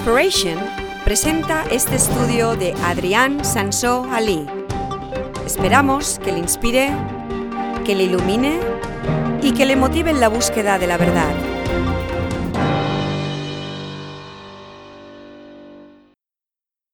Inspiration presenta este estudio de Adrián Sansó Ali. Esperamos que le inspire, que le ilumine y que le motive en la búsqueda de la verdad.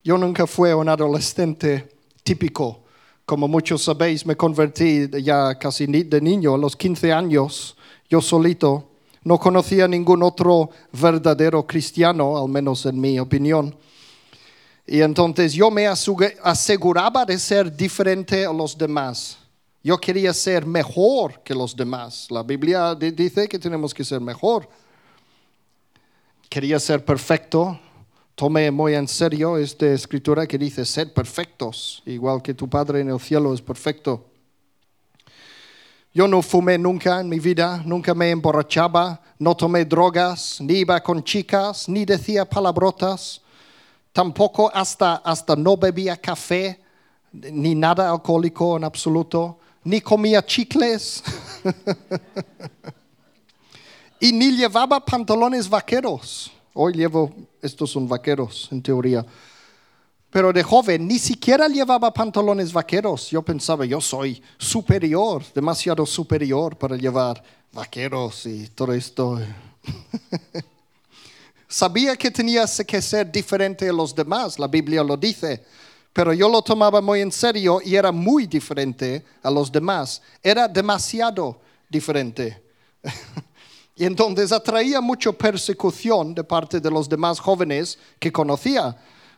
Yo nunca fui un adolescente típico. Como muchos sabéis, me convertí ya casi de niño, a los 15 años, yo solito. No conocía ningún otro verdadero cristiano, al menos en mi opinión. Y entonces yo me aseguraba de ser diferente a los demás. Yo quería ser mejor que los demás. La Biblia di- dice que tenemos que ser mejor. Quería ser perfecto. Tomé muy en serio esta escritura que dice, sed perfectos, igual que tu Padre en el cielo es perfecto. Yo no fumé nunca en mi vida, nunca me emborrachaba, no tomé drogas, ni iba con chicas, ni decía palabrotas, tampoco hasta, hasta no bebía café, ni nada alcohólico en absoluto, ni comía chicles y ni llevaba pantalones vaqueros. Hoy llevo, estos son vaqueros en teoría. Pero de joven ni siquiera llevaba pantalones vaqueros. Yo pensaba, yo soy superior, demasiado superior para llevar vaqueros y todo esto. Sabía que tenía que ser diferente a los demás, la Biblia lo dice, pero yo lo tomaba muy en serio y era muy diferente a los demás. Era demasiado diferente. Y entonces atraía mucha persecución de parte de los demás jóvenes que conocía.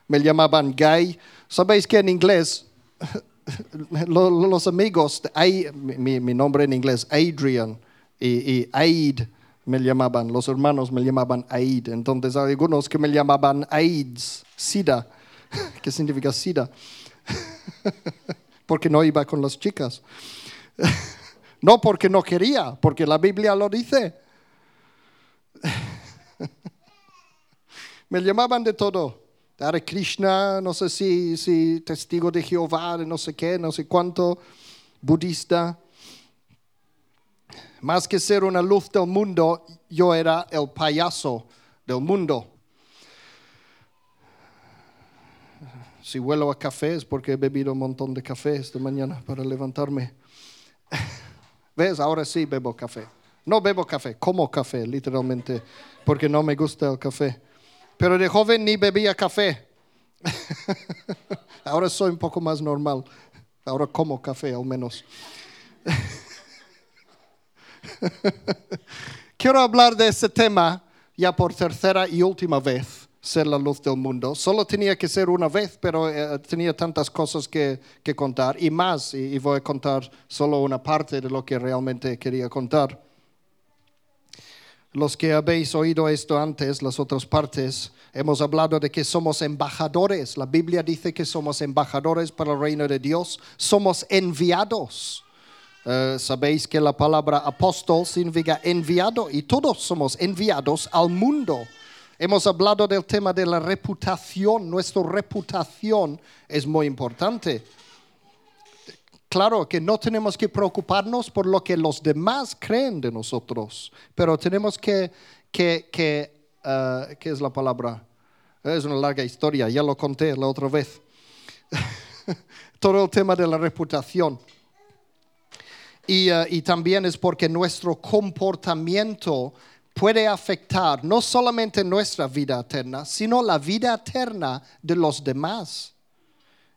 Me llamaban gay. Sabéis que en inglés, lo- lo- los amigos, de mi, nombre en inglés, Adrian y, y Aid, me llamaban, los hermanos me llamaban Aid. Entonces hay algunos que me llamaban AIDS, SIDA, que significa SIDA, porque no iba con las chicas. No porque no quería, porque la Biblia lo dice. Me llamaban de todo. Hare Krishna, no sé si, si testigo de Jehová, no sé qué, no sé cuánto, budista. Más que ser una luz del mundo, yo era el payaso del mundo. Si huelo a café es porque he bebido un montón de café esta mañana para levantarme. ¿Ves? Ahora sí bebo café. No bebo café, como café, literalmente, porque no me gusta el café. Pero de joven ni bebía café. Ahora soy un poco más normal. Ahora como café al menos. Quiero hablar de ese tema ya por tercera y última vez, ser la luz del mundo. Solo tenía que ser una vez, pero eh, tenía tantas cosas que, que contar y más, y, y voy a contar solo una parte de lo que realmente quería contar. Los que habéis oído esto antes, las otras partes, hemos hablado de que somos embajadores. La Biblia dice que somos embajadores para el reino de Dios. Somos enviados. Eh, Sabéis que la palabra apóstol significa enviado y todos somos enviados al mundo. Hemos hablado del tema de la reputación. Nuestra reputación es muy importante. Claro que no tenemos que preocuparnos por lo que los demás creen de nosotros, pero tenemos que, que, que eh, ¿qué es la palabra? Es una larga historia, ya lo conté la otra vez. Todo el tema de la reputación. Y, eh, y también es porque nuestro comportamiento puede afectar no solamente nuestra vida eterna, sino la vida eterna de los demás.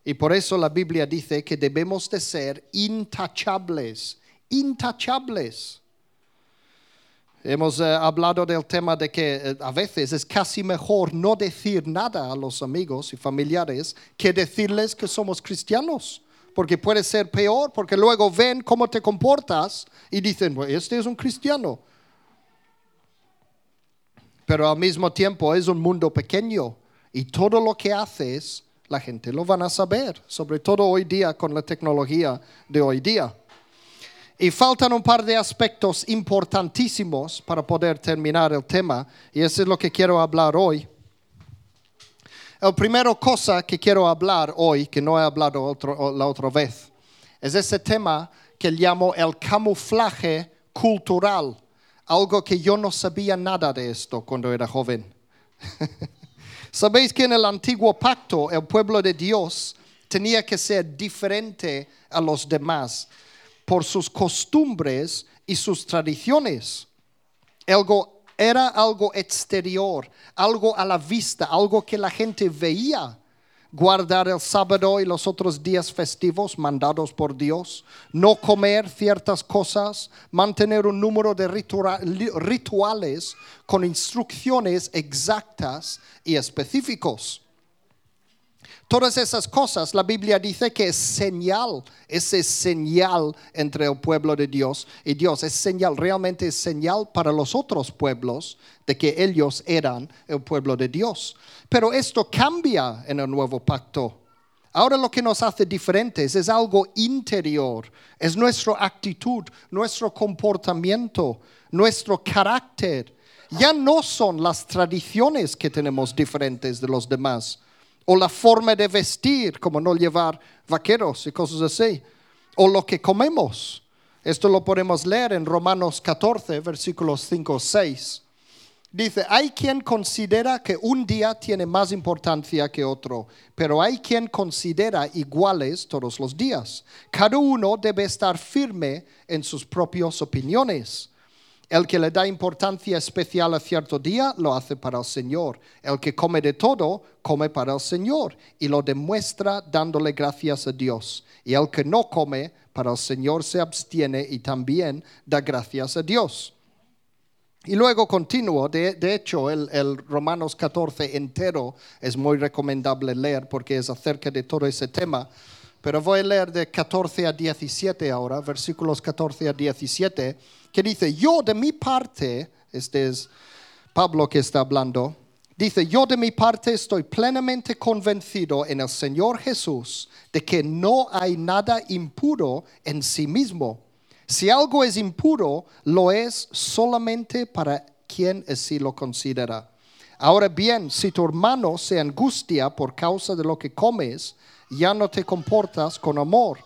Y por eso la Biblia dice que debemos de ser intachables, intachables. Hemos eh, hablado del tema de que eh, a veces es casi mejor no decir nada a los amigos y familiares que decirles que somos cristianos, porque puede ser peor, porque luego ven cómo te comportas y dicen, "Bueno, este es un cristiano. Pero al mismo tiempo es un mundo pequeño y todo lo que haces la gente lo van a saber, sobre todo hoy día con la tecnología de hoy día. Y faltan un par de aspectos importantísimos para poder terminar el tema, y eso es lo que quiero hablar hoy. La primera cosa que quiero hablar hoy, que no he hablado otro- la otra vez, es ese tema que llamo el camuflaje cultural, algo que yo no sabía nada de esto cuando era joven. Sabéis que en el antiguo pacto el pueblo de Dios tenía que ser diferente a los demás por sus costumbres y sus tradiciones. Algo, era algo exterior, algo a la vista, algo que la gente veía guardar el sábado y los otros días festivos mandados por Dios, no comer ciertas cosas, mantener un número de rituales con instrucciones exactas y específicos. Todas esas cosas, la Biblia dice que es señal, ese señal entre el pueblo de Dios y Dios. Es señal, realmente es señal para los otros pueblos de que ellos eran el pueblo de Dios. Pero esto cambia en el nuevo pacto. Ahora lo que nos hace diferentes es algo interior, es nuestra actitud, nuestro comportamiento, nuestro carácter. Ya no son las tradiciones que tenemos diferentes de los demás o la forma de vestir, como no llevar vaqueros y cosas así, o lo que comemos. Esto lo podemos leer en Romanos 14, versículos 5 6. Dice, hay quien considera que un día tiene más importancia que otro, pero hay quien considera iguales todos los días. Cada uno debe estar firme en sus propias opiniones. El que le da importancia especial a cierto día lo hace para el Señor. El que come de todo, come para el Señor y lo demuestra dándole gracias a Dios. Y el que no come, para el Señor se abstiene y también da gracias a Dios. Y luego continúo, de, hecho el, el, Romanos 14 entero es muy recomendable leer porque es acerca de todo ese tema. Pero voy a leer de 14 a 17 ahora, versículos 14 a 17 que dice, yo de mi parte, este es Pablo que está hablando, dice, yo de mi parte estoy plenamente convencido en el Señor Jesús de que no hay nada impuro en sí mismo. Si algo es impuro, lo es solamente para quien así lo considera. Ahora bien, si tu hermano se angustia por causa de lo que comes, ya no te comportas con amor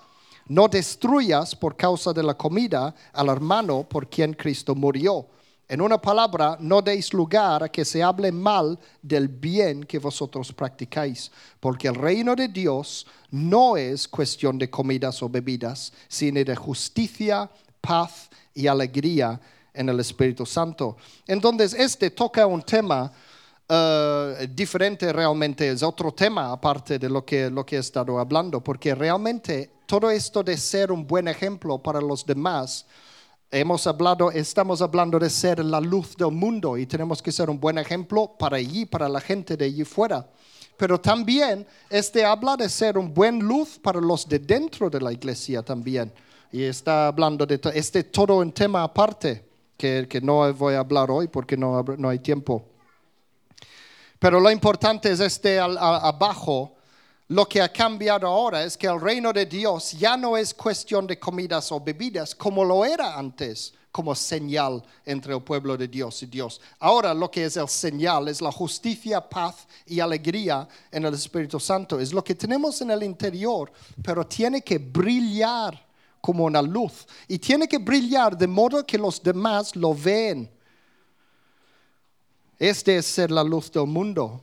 no destruyas por causa de la comida al hermano por quien Cristo murió. En una palabra, no deis lugar a que se hable mal del bien que vosotros practicáis, porque el reino de Dios no es cuestión de comidas o bebidas, sino de justicia, paz y alegría en el Espíritu Santo. Entonces, este toca un tema eh, diferente realmente, es otro tema aparte de lo que, lo que he estado hablando, porque realmente todo esto de ser un buen ejemplo para los demás, hemos hablado, estamos hablando de ser la luz del mundo y tenemos que ser un buen ejemplo para allí, para la gente de allí fuera. Pero también este habla de ser un buen luz para los de dentro de la iglesia también. Y está hablando de este todo un tema aparte que, que no voy a hablar hoy porque no, no hay tiempo. Pero lo importante es este abajo, lo que ha cambiado ahora es que el reino de Dios ya no es cuestión de comidas o bebidas como lo era antes, como señal entre el pueblo de Dios y Dios. Ahora lo que es el señal es la justicia, paz y alegría en el Espíritu Santo. Es lo que tenemos en el interior, pero tiene que brillar como una luz y tiene que brillar de modo que los demás lo ven. Este es ser la luz del mundo.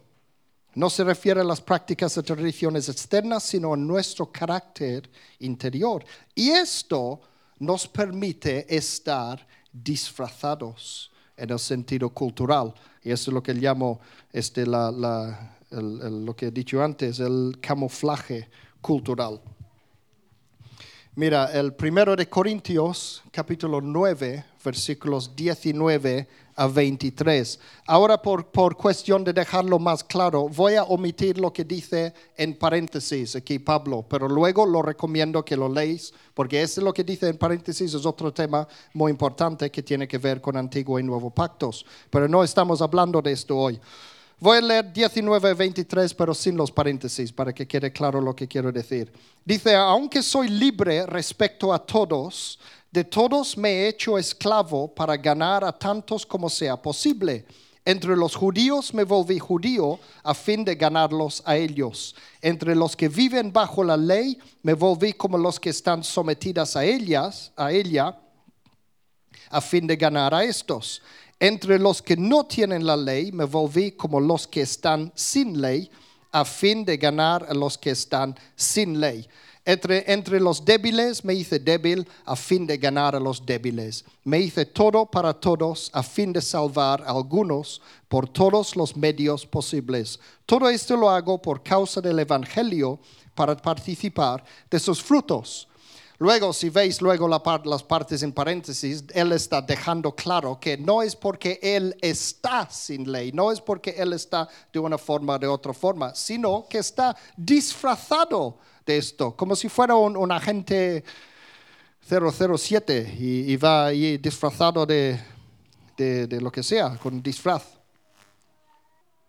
No se refiere a las prácticas o tradiciones externas, sino a nuestro carácter interior. Y esto nos permite estar disfrazados en el sentido cultural. Y eso es lo que llamo este, lo que he dicho antes, el camuflaje cultural. Mira, el primero de Corintios, capítulo 9, versículos 19 a 23. Ahora, por, por cuestión de dejarlo más claro, voy a omitir lo que dice en paréntesis aquí Pablo, pero luego lo recomiendo que lo leáis, porque ese es lo que dice en paréntesis, es otro tema muy importante que tiene que ver con Antiguo y Nuevo Pactos. Pero no estamos hablando de esto hoy. Voy a leer 19, 23, pero sin los paréntesis, para que quede claro lo que quiero decir. Dice, aunque soy libre respecto a todos, de todos me he hecho esclavo para ganar a tantos como sea posible. Entre los judíos me volví judío a fin de ganarlos a ellos. Entre los que viven bajo la ley me volví como los que están sometidas a ellas, a ella, a fin de ganar a estos Entre los que no tienen la ley me volví como los que están sin ley, a fin de ganar a los que están sin ley. Entre, entre, los débiles me hice débil a fin de ganar a los débiles. Me hice todo para todos a fin de salvar a algunos por todos los medios posibles. Todo esto lo hago por causa del Evangelio para participar de sus frutos. Luego, si veis luego las partes en paréntesis, él está dejando claro que no es porque él está sin ley, no es porque él está de una forma o de otra forma, sino que está disfrazado de esto, como si fuera un, agente 007 y, va ahí disfrazado de, de lo que sea, con disfraz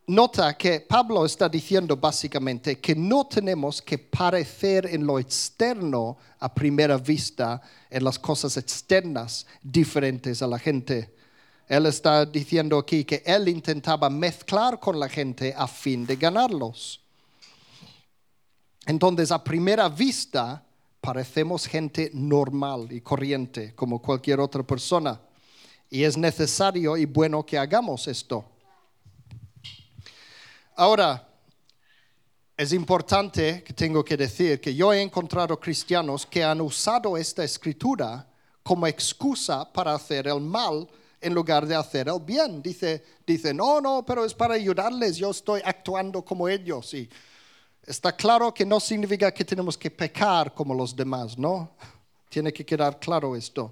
nota que Pablo está diciendo básicamente que no tenemos que parecer en lo externo a primera vista, en las cosas externas diferentes a la gente. Él está diciendo aquí que él intentaba mezclar con la gente a fin de ganarlos. Entonces, a primera vista, parecemos gente normal y corriente, como cualquier otra persona. Y es necesario y bueno que hagamos esto. Ahora, es importante que tengo que decir que yo he encontrado cristianos que han usado esta escritura como excusa para hacer el mal en lugar de hacer el bien. Dice, dice, no, no, pero es para ayudarles, yo estoy actuando como ellos. Y está claro que no significa que tenemos que pecar como los demás, ¿no? Tiene que quedar claro esto.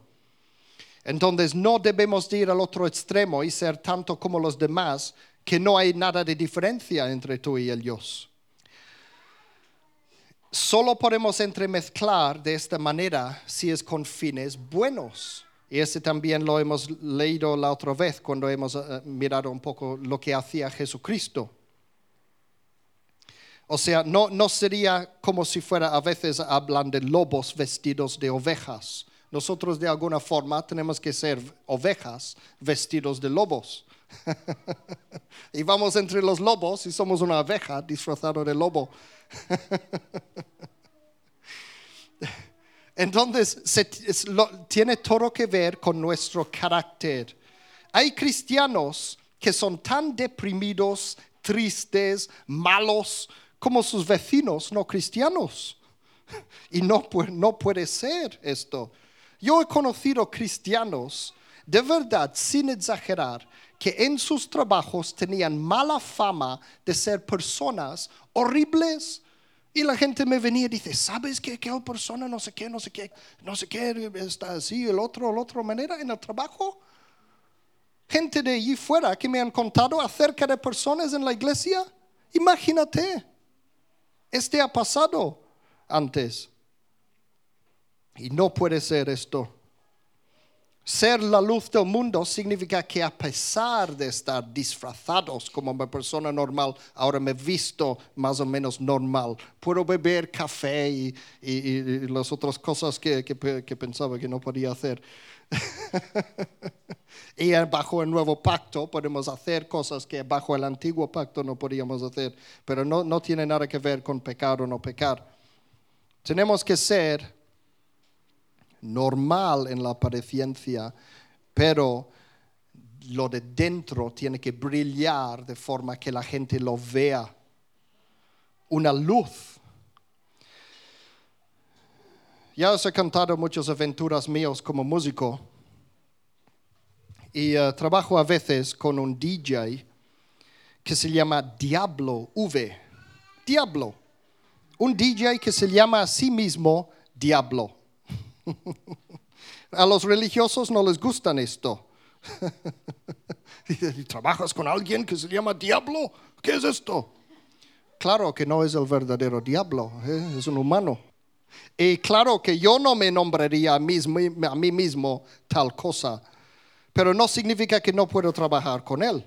Entonces no debemos ir al otro extremo y ser tanto como los demás, que no hay nada de diferencia entre tú y el Dios. Solo podemos entremezclar de esta manera si es con fines buenos. Y ese también lo hemos leído la otra vez cuando hemos eh, mirado un poco lo que hacía Jesucristo. O sea, no, no sería como si fuera, a veces hablan de lobos vestidos de ovejas. Nosotros de alguna forma tenemos que ser ovejas vestidos de lobos. y vamos entre los lobos y somos una abeja disfrazada de lobo. Entonces, tiene todo que ver con nuestro carácter. Hay cristianos que son tan deprimidos, tristes, malos, como sus vecinos no cristianos. Y no, no puede ser esto. Yo he conocido cristianos, de verdad, sin exagerar, que en sus trabajos tenían mala fama de ser personas horribles. Y la gente me venía y dice, ¿sabes que aquella persona no sé qué, no sé qué, no sé qué, está así, el otro, la otra manera en el trabajo? Gente de allí fuera que me han contado acerca de personas en la iglesia. Imagínate, este ha pasado antes. Y no puede ser esto. Ser la luz del mundo significa que a pesar de estar disfrazados como una persona normal, ahora me visto más o menos normal. Puedo beber café y, las otras cosas que, pensaba que no podía hacer. y bajo el nuevo pacto podemos hacer cosas que bajo el antiguo pacto no podíamos hacer, pero no, no tiene nada que ver con pecar o no pecar. Tenemos que ser normal en la apariencia, pero lo de dentro tiene que brillar de forma que la gente lo vea. Una luz. Ya os he contado muchas aventuras mías como músico y eh, trabajo a veces con un DJ que se llama Diablo V. Diablo. Un DJ que se llama a sí mismo Diablo. A los religiosos no les gustan esto. ¿Trabajas con alguien que se llama diablo? ¿Qué es esto? Claro que no es el verdadero diablo, ¿eh? es un humano. Y claro que yo no me nombraría a mí, a mí mismo tal cosa, pero no significa que no puedo trabajar con él.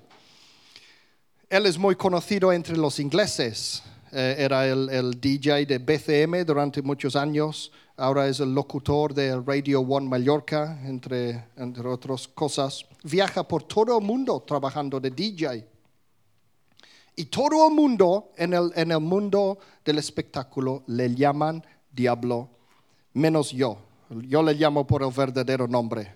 Él es muy conocido entre los ingleses. Eh, era el, el, DJ de BCM durante muchos años, ahora es el locutor de Radio One Mallorca, entre, entre otras cosas. Viaja por todo el mundo trabajando de DJ. Y todo el mundo en el, en el mundo del espectáculo le llaman diablo, menos yo. Yo le llamo por el verdadero nombre.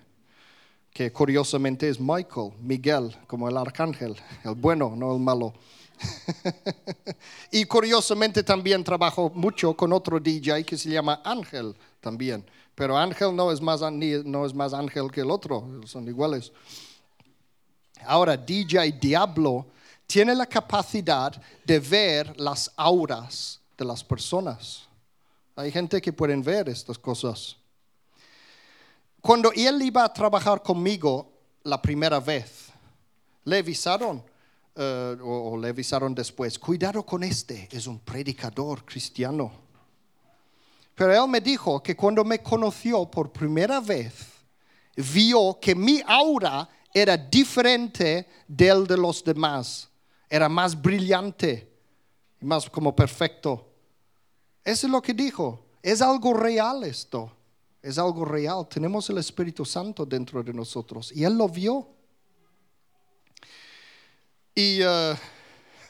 que curiosamente es Michael, Miguel, como el arcángel, el bueno, no el malo. y curiosamente también trabajo mucho con otro DJ que se llama Ángel también. Pero Ángel no es más, no es más ángel que el otro, son iguales. Ahora, DJ Diablo tiene la capacidad de ver las auras de las personas. Hay gente que pueden ver estas cosas. Cuando él iba a trabajar conmigo la primera vez, le avisaron, eh, o, le avisaron después, cuidado con este, es un predicador cristiano. Pero él me dijo que cuando me conoció por primera vez, vio que mi aura era diferente del de los demás, era más brillante, más como perfecto. Eso es lo que dijo. Es algo real esto. Es algo real. Tenemos el Espíritu Santo dentro de nosotros. Y Él lo vio. Y eh,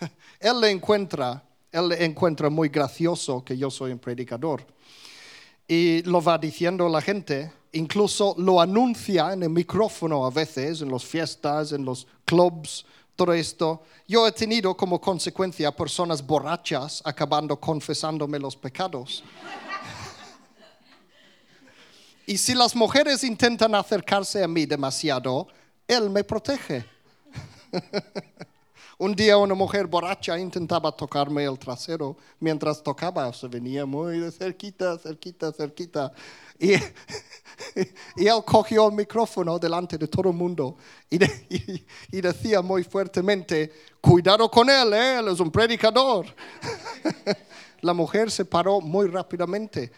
Él le encuentra, Él le encuentra muy gracioso que yo soy un predicador. Y lo va diciendo la gente. Incluso lo anuncia en el micrófono a veces, en las fiestas, en los clubs, todo esto. Yo he tenido como consecuencia personas borrachas acabando confesándome los pecados. Y si las mujeres intentan acercarse a mí demasiado, Él me protege. Un día una mujer borracha intentaba tocarme el trasero mientras tocaba, se venía muy de cerquita, cerquita, cerquita. Y, él cogió el micrófono delante de todo el mundo y, y decía muy fuertemente, cuidado con él, ¿eh? él es un predicador. La mujer se paró muy rápidamente.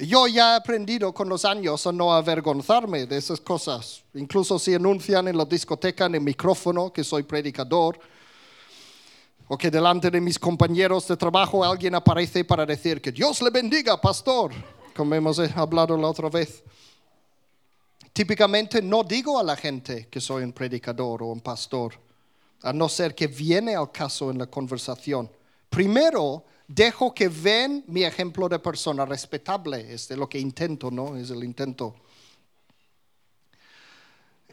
Yo ya he aprendido con los años a no avergonzarme de esas cosas. Incluso si anuncian en la discoteca en el micrófono que soy predicador, o que delante de mis compañeros de trabajo alguien aparece para decir que Dios le bendiga, pastor, como hemos hablado la otra vez. Típicamente no digo a la gente que soy un predicador o un pastor, a no ser que viene al caso en la conversación. Primero, dejo que ven mi ejemplo de persona respetable. Es lo que intento, ¿no? Es el intento.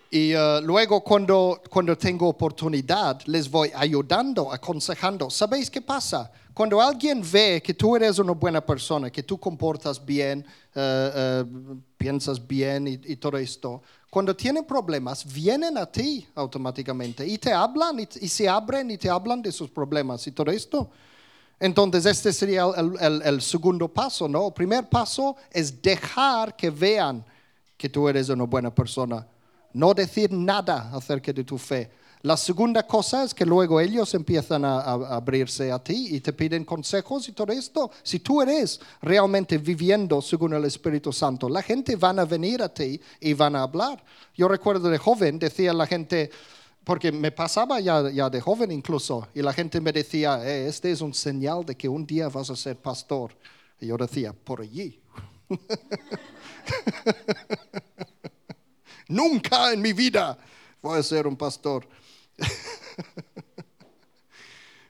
Y uh, luego cuando, cuando tengo oportunidad, les voy ayudando, aconsejando. ¿Sabéis qué pasa? Cuando alguien ve que tú eres una buena persona, que tú comportas bien, uh, uh, piensas bien y, y, todo esto, cuando tienen problemas, vienen a ti automáticamente y te hablan y, y se abren y te hablan de sus problemas y todo esto. Entonces, este sería el, segundo paso, ¿no? El primer paso es dejar que vean que tú eres una buena persona. No decir nada acerca de tu fe. La segunda cosa es que luego ellos empiezan a, abrirse a ti y te piden consejos y todo esto. Si tú eres realmente viviendo según el Espíritu Santo, la gente van a venir a ti y van a hablar. Yo recuerdo de joven, decía la gente, porque me pasaba ya, ya, de joven incluso, y la gente me decía, eh, este es un señal de que un día vas a ser pastor. Y yo decía, por allí. Nunca en mi vida voy a ser un pastor.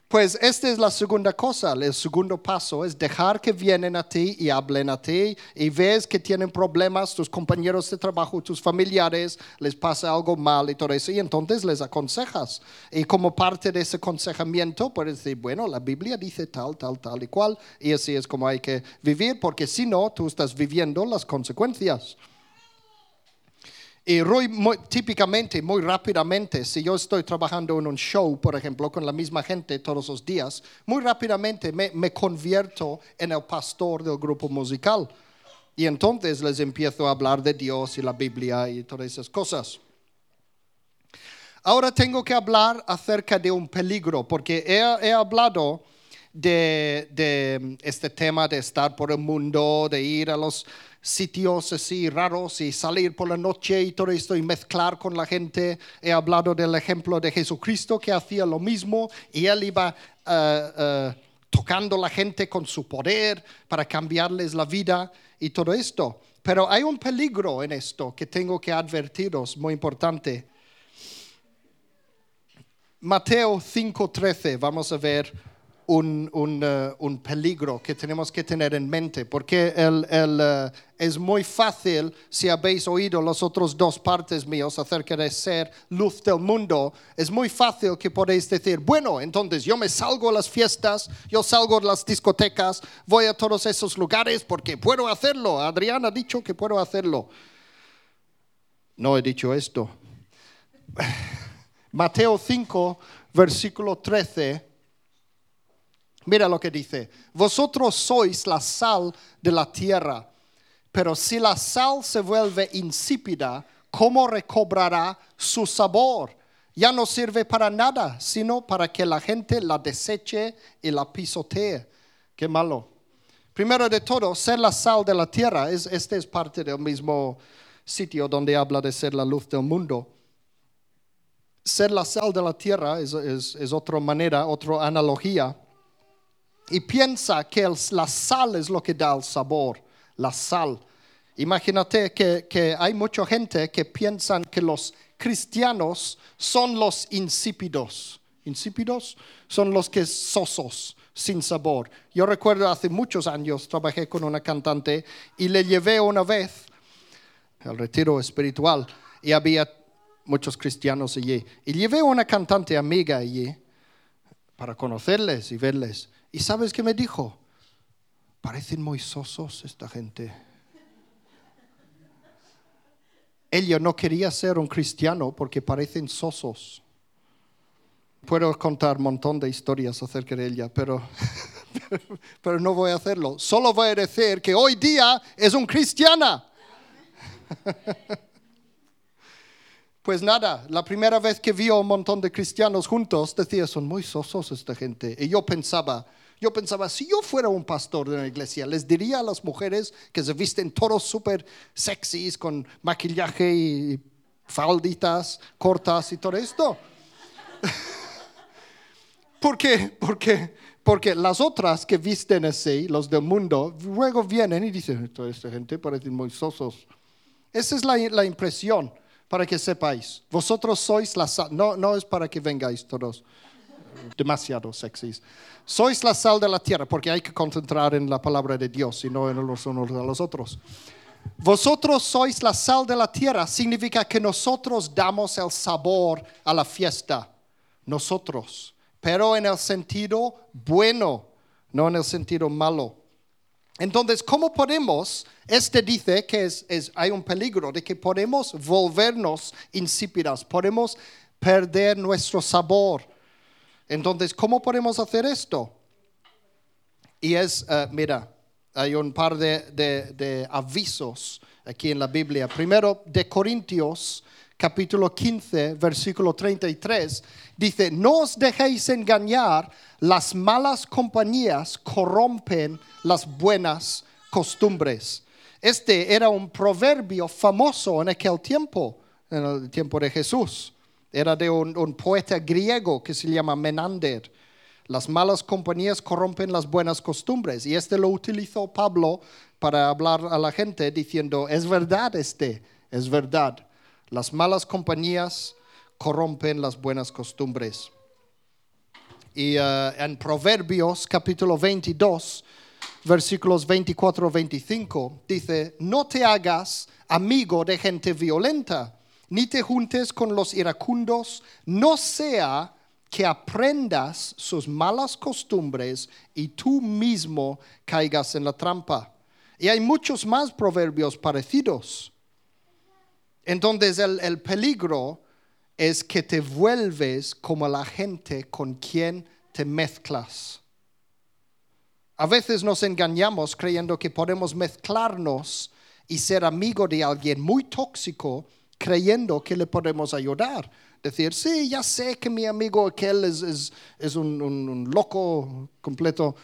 Pues esta es la segunda cosa, el segundo paso es dejar que vienen a ti y hablen a ti y ves que tienen problemas tus compañeros de trabajo, tus familiares, les pasa algo mal y todo eso y entonces les aconsejas. Y como parte de ese aconsejamiento puedes decir, bueno, la Biblia dice tal, tal, tal y cual y así es como hay que vivir porque si no, tú estás viviendo las consecuencias. Y típicamente, muy rápidamente, si yo estoy trabajando en un show, por ejemplo, con la misma gente todos los días, muy rápidamente me, convierto en el pastor del grupo musical. Y entonces les empiezo a hablar de Dios y la Biblia y todas esas cosas. Ahora tengo que hablar acerca de un peligro, porque he hablado de, de, este tema de estar por el mundo, de ir a los sitios así raros y salir por la noche y todo esto y mezclar con la gente. He hablado del ejemplo de Jesucristo que hacía lo mismo y él iba uh, uh, tocando la gente con su poder para cambiarles la vida y todo esto. Pero hay un peligro en esto que tengo que advertiros, muy importante. Mateo 5:13, vamos a ver un, eh, un peligro que tenemos que tener en mente, porque el, el, eh, es muy fácil, si habéis oído las otras dos partes míos acerca de ser luz del mundo, es muy fácil que podéis decir, bueno, entonces yo me salgo a las fiestas, yo salgo a las discotecas, voy a todos esos lugares porque puedo hacerlo. Adrián ha dicho que puedo hacerlo. No he dicho esto. Mateo 5, versículo 13 Mira lo que dice, vosotros sois la sal de la tierra, pero si la sal se vuelve insípida, ¿cómo recobrará su sabor? Ya no sirve para nada, sino para que la gente la deseche y la pisotee. Qué malo. Primero de todo, ser la sal de la tierra, es, este es parte del mismo sitio donde habla de ser la luz del mundo. Ser la sal de la tierra es, es otra manera, otra analogía y piensa que la sal es lo que da el sabor, la sal. Imagínate que, hay mucha gente que piensan que los cristianos son los insípidos. ¿Insípidos? Son los que sosos, sin sabor. Yo recuerdo hace muchos años trabajé con una cantante y le llevé una vez al retiro espiritual y había muchos cristianos allí. Y llevé una cantante amiga allí para conocerles y verles. ¿Y sabes qué me dijo? Parecen muy sosos esta gente. Ella no quería ser un cristiano porque parecen sosos. Puedo contar un montón de historias acerca de ella, pero, pero no voy a hacerlo. Solo voy a decir que hoy día es un cristiana. Pues nada, la primera vez que vio un montón de cristianos juntos, decía, son muy sosos esta gente. Y yo pensaba, yo pensaba, si yo fuera un pastor de una iglesia, les diría a las mujeres que se visten todos súper sexys con maquillaje y falditas cortas y todo esto. ¿Por qué? Porque, porque las otras que visten así, los del mundo, luego vienen y dicen, toda esta gente parece muy sosos. Esa es la, la impresión, para que sepáis. Vosotros sois la no, no es para que vengáis todos demasiado sexys. Sois la sal de la tierra, porque hay que concentrar en la palabra de Dios y no en los unos de los otros. Vosotros sois la sal de la tierra, significa que nosotros damos el sabor a la fiesta. Nosotros, pero en el sentido bueno, no en el sentido malo. Entonces, ¿cómo podemos? Este dice que es, hay un peligro de que podemos volvernos insípidas, podemos perder nuestro sabor. Entonces, ¿cómo podemos hacer esto? Y es, eh, mira, hay un par de, avisos aquí en la Biblia. Primero, de Corintios, capítulo 15, versículo 33, dice, no os dejéis engañar, las malas compañías corrompen las buenas costumbres. Este era un proverbio famoso en aquel tiempo, en el tiempo de Jesús. Era de un, poeta griego que se llama Menander. Las malas compañías corrompen las buenas costumbres. Y este lo utilizó Pablo para hablar a la gente diciendo, es verdad este, es verdad. Las malas compañías corrompen las buenas costumbres. Y uh, en Proverbios capítulo 22, versículos 24 25, dice, no te hagas amigo de gente violenta ni te juntes con los iracundos, no sea que aprendas sus malas costumbres y tú mismo caigas en la trampa. Y hay muchos más proverbios parecidos. Entonces el, el peligro es que te vuelves como la gente con quien te mezclas. A veces nos engañamos creyendo que podemos mezclarnos y ser amigo de alguien muy tóxico creyendo que le podemos ayudar. Decir, sí, ya sé que mi amigo aquel es, es, un, loco completo,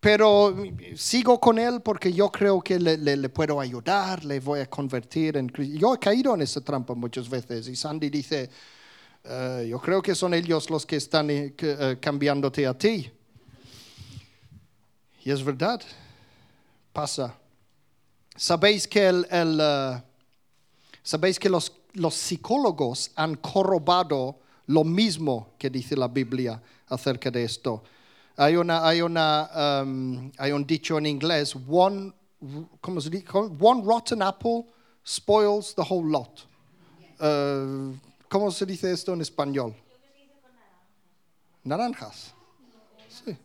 pero sigo con él porque yo creo que le, le, puedo ayudar, le voy a convertir en Yo he caído en esa trampa muchas veces y Sandy dice, eh, yo creo que son ellos los que están eh, cambiándote a ti. Y es verdad, pasa. Sabéis que el, el Sabéis que los, psicólogos han corroborado lo mismo que dice la Biblia acerca de esto. Hay, una, hay, una, um, hay un dicho en inglés, one, ¿cómo se dice? One rotten apple spoils the whole lot. Uh, ¿Cómo se dice esto en español? Naranjas. Sí.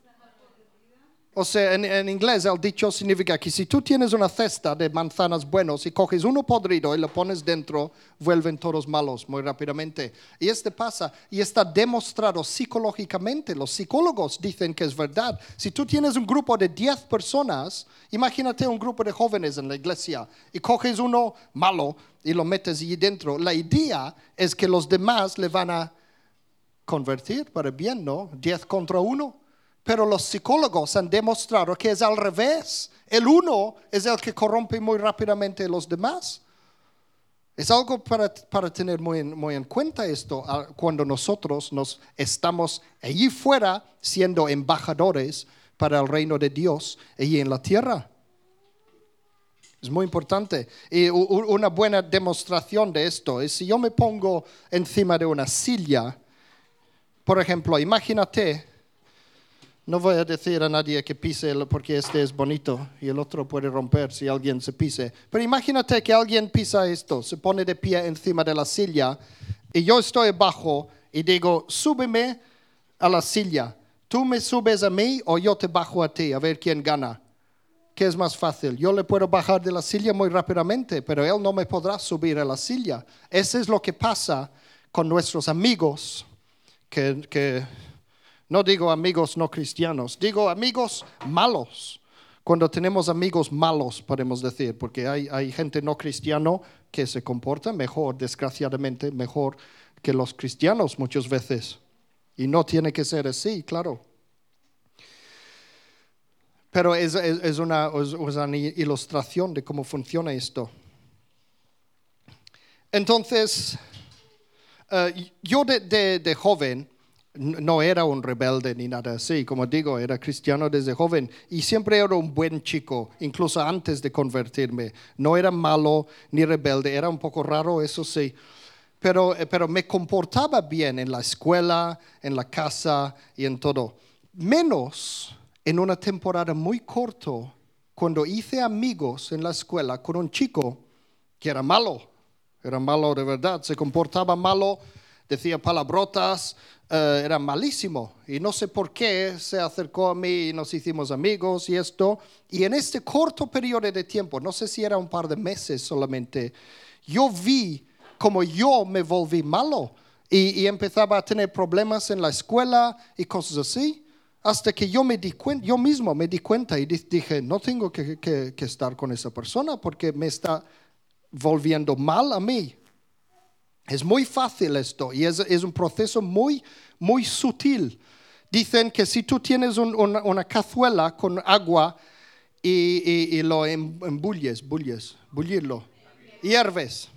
O sea, en, inglés el dicho significa que si tú tienes una cesta de manzanas buenos y coges uno podrido y lo pones dentro, vuelven todos malos muy rápidamente. Y este pasa y está demostrado psicológicamente. Los psicólogos dicen que es verdad. Si tú tienes un grupo de 10 personas, imagínate un grupo de jóvenes en la iglesia y coges uno malo y lo metes allí dentro. La idea es que los demás le van a convertir para bien, ¿no? 10 contra uno. Pero los psicólogos han demostrado que es al revés. El uno es el que corrompe muy rápidamente a los demás. Es algo para, para tener muy muy en, cuenta esto cuando nosotros nos estamos allí fuera siendo embajadores para el reino de Dios allí en la tierra. Es muy importante. Y una buena demostración de esto es si yo me pongo encima de una silla, por ejemplo, imagínate no voy a decir a nadie que pise porque este es bonito y el otro puede romper si alguien se pise. Pero imagínate que alguien pisa esto, se pone de pie encima de la silla y yo estoy abajo y digo, súbeme a la silla. Tú me subes a mí o yo te bajo a ti, a ver quién gana. ¿Qué es más fácil? Yo le puedo bajar de la silla muy rápidamente, pero él no me podrá subir a la silla. Eso es lo que pasa con nuestros amigos que, que no digo amigos no cristianos, digo amigos malos. Cuando tenemos amigos malos, podemos decir, porque hay, hay gente no cristiano que se comporta mejor, desgraciadamente, mejor que los cristianos muchas veces. Y no tiene que ser así, claro. Pero es, es, una, ilustración de cómo funciona esto. Entonces, uh, yo de, de, de, joven no era un rebelde ni nada así, como digo, era cristiano desde joven y siempre era un buen chico, incluso antes de convertirme. No era malo ni rebelde, era un poco raro, eso sí, pero, eh, pero me comportaba bien en la escuela, en la casa y en todo. Menos en una temporada muy corto, cuando hice amigos en la escuela con un chico que era malo, era malo de verdad, se comportaba malo decía palabrotas, eh, era malísimo. Y no sé por qué se acercó a mí y nos hicimos amigos y esto. Y en este corto periodo de tiempo, no sé si era un par de meses solamente, yo vi como yo me volví malo y, empezaba a tener problemas en la escuela y cosas así. Hasta que yo me di cuenta, yo mismo me di cuenta y dije, no tengo que estar con esa persona porque me está volviendo mal a mí. Es muy fácil esto y es, un proceso muy, muy sutil. Dicen que si tú tienes una, cazuela con agua y, lo em, embulles, bulles, bullirlo, hierves,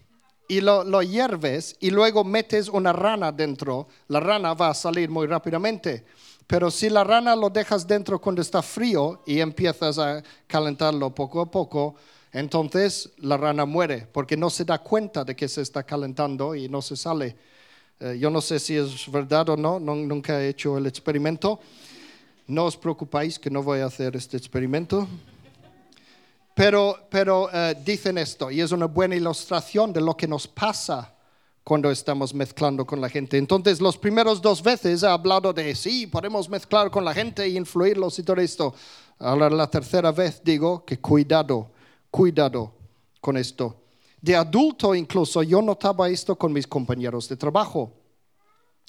y lo, lo hierves y luego metes una rana dentro, la rana va a salir muy rápidamente. Pero si la rana lo dejas dentro cuando está frío y empiezas a calentarlo poco a poco, entonces la rana muere porque no se da cuenta de que se está calentando y no se sale. Eh, yo no sé si es verdad o no, nunca he hecho el experimento. No os preocupéis que no voy a hacer este experimento. Pero, pero eh, dicen esto y es una buena ilustración de lo que nos pasa cuando estamos mezclando con la gente. Entonces, los primeros dos veces he hablado de sí, podemos mezclar con la gente e influirlos y todo esto. Ahora la tercera vez digo que cuidado cuidado con esto. De adulto incluso yo notaba esto con mis compañeros de trabajo,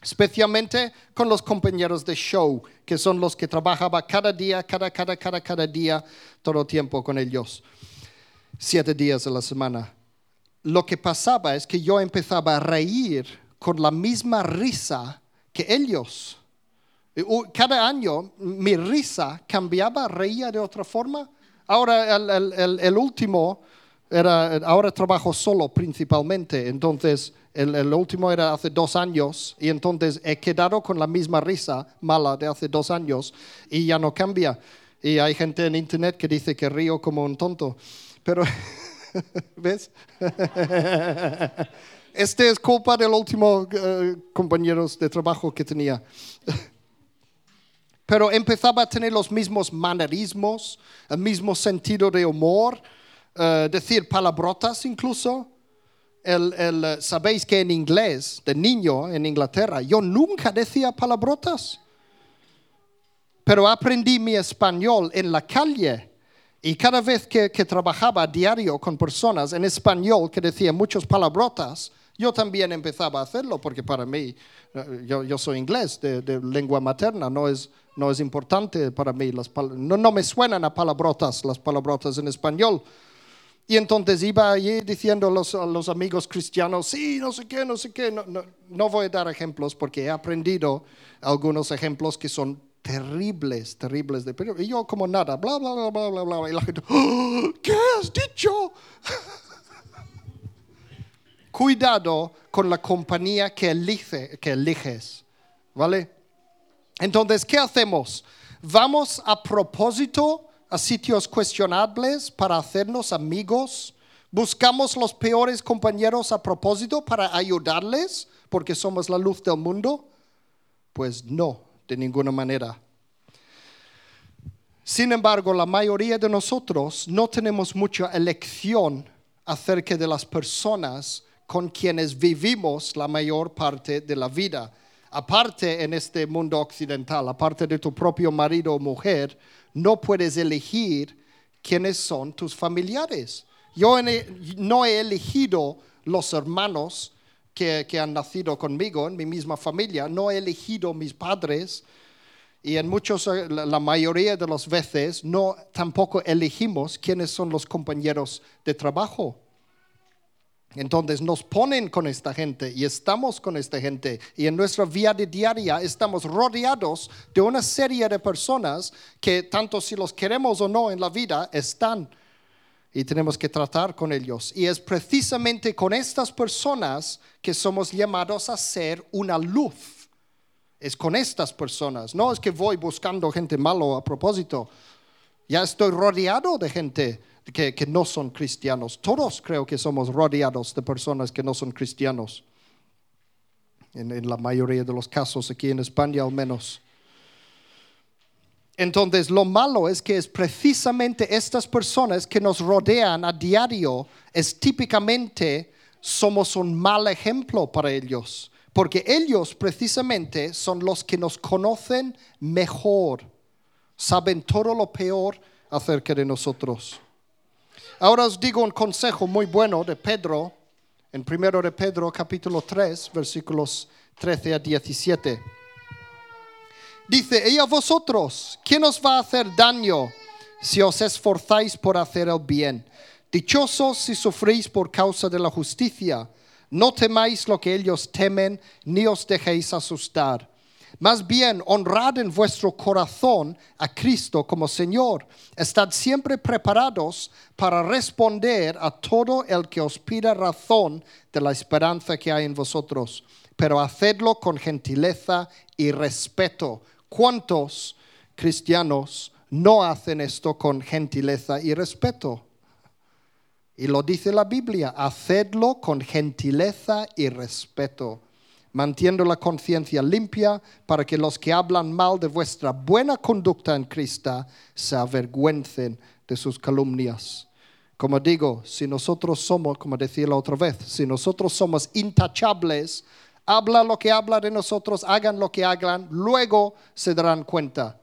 especialmente con los compañeros de show, que son los que trabajaba cada día, cada, cada, cada, cada día, todo tiempo con ellos, siete días a la semana. Lo que pasaba es que yo empezaba a reír con la misma risa que ellos. Cada año mi risa cambiaba, reía de otra forma Ahora el, último era, ahora trabajo solo principalmente, entonces el, último era hace dos años y entonces he quedado con la misma risa mala de hace dos años y ya no cambia. Y hay gente en internet que dice que río como un tonto, pero ¿ves? este es culpa del último uh, compañeros de trabajo que tenía. pero empezaba a tener los mismos manerismos, el mismo sentido de humor, eh, decir palabrotas incluso. El, eh, Sabéis que en inglés, de niño en Inglaterra, yo nunca decía palabrotas, pero aprendí mi español en la calle. Y cada vez que, que trabajaba a diario con personas en español que decían muchas palabrotas, yo también empezaba a hacerlo porque para mí, eh, yo, yo soy inglés de, de, lengua materna, no es, no es importante para mí. Las no, no me suenan a palabrotas las palabrotas en español. Y entonces iba allí diciendo a los, a los, amigos cristianos, sí, no sé qué, no sé qué. No, no, no, voy a dar ejemplos porque he aprendido algunos ejemplos que son terribles, terribles. De, y yo como nada, bla, bla, bla, bla, bla, bla. Y la gente, ¡Oh! ¿qué has dicho? Cuidado con la compañía que, elige, eliges, ¿vale? Entonces, ¿qué hacemos? ¿Vamos a propósito a sitios cuestionables para hacernos amigos? ¿Buscamos los peores compañeros a propósito para ayudarles porque somos la luz del mundo? Pues no, de ninguna manera. Sin embargo, la mayoría de nosotros no tenemos mucha elección acerca de las personas con quienes vivimos la mayor parte de la vida. Aparte en este mundo occidental, aparte de tu propio marido o mujer, no puedes elegir quiénes son tus familiares. Yo no he elegido los hermanos que, han nacido conmigo en mi misma familia, no he elegido mis padres y en muchos, la mayoría de las veces, no tampoco elegimos quiénes son los compañeros de trabajo. Entonces nos ponen con esta gente y estamos con esta gente y en nuestra vida diaria estamos rodeados de una serie de personas que tanto si los queremos o no en la vida están y tenemos que tratar con ellos. Y es precisamente con estas personas que somos llamados a ser una luz. Es con estas personas, no es que voy buscando gente malo a propósito. Ya estoy rodeado de gente que, no son cristianos. Todos creo que somos rodeados de personas que no son cristianos. En, en, la mayoría de los casos, aquí en España al menos. Entonces, lo malo es que es precisamente estas personas que nos rodean a diario, es típicamente somos un mal ejemplo para ellos. Porque ellos precisamente son los que nos conocen mejor, saben todo lo peor acerca de nosotros. Ahora os digo un consejo muy bueno de Pedro, en primero de Pedro capítulo 3, versículos 13 a 17. Dice, y a vosotros, ¿quién os va a hacer daño si os esforzáis por hacer el bien? Dichosos si sufrís por causa de la justicia. No temáis lo que ellos temen, ni os dejéis asustar. Más bien, honrad en vuestro corazón a Cristo como Señor. Estad siempre preparados para responder a todo el que os pida razón de la esperanza que hay en vosotros, pero hacedlo con gentileza y respeto. ¿Cuántos cristianos no hacen esto con gentileza y respeto? Y lo dice la Biblia, hacedlo con gentileza y respeto mantiendo la conciencia limpia para que los que hablan mal de vuestra buena conducta en Cristo se avergüencen de sus calumnias. Como digo, si nosotros somos, como decía la otra vez, si nosotros somos intachables, habla lo que habla de nosotros, hagan lo que hagan, luego se darán cuenta,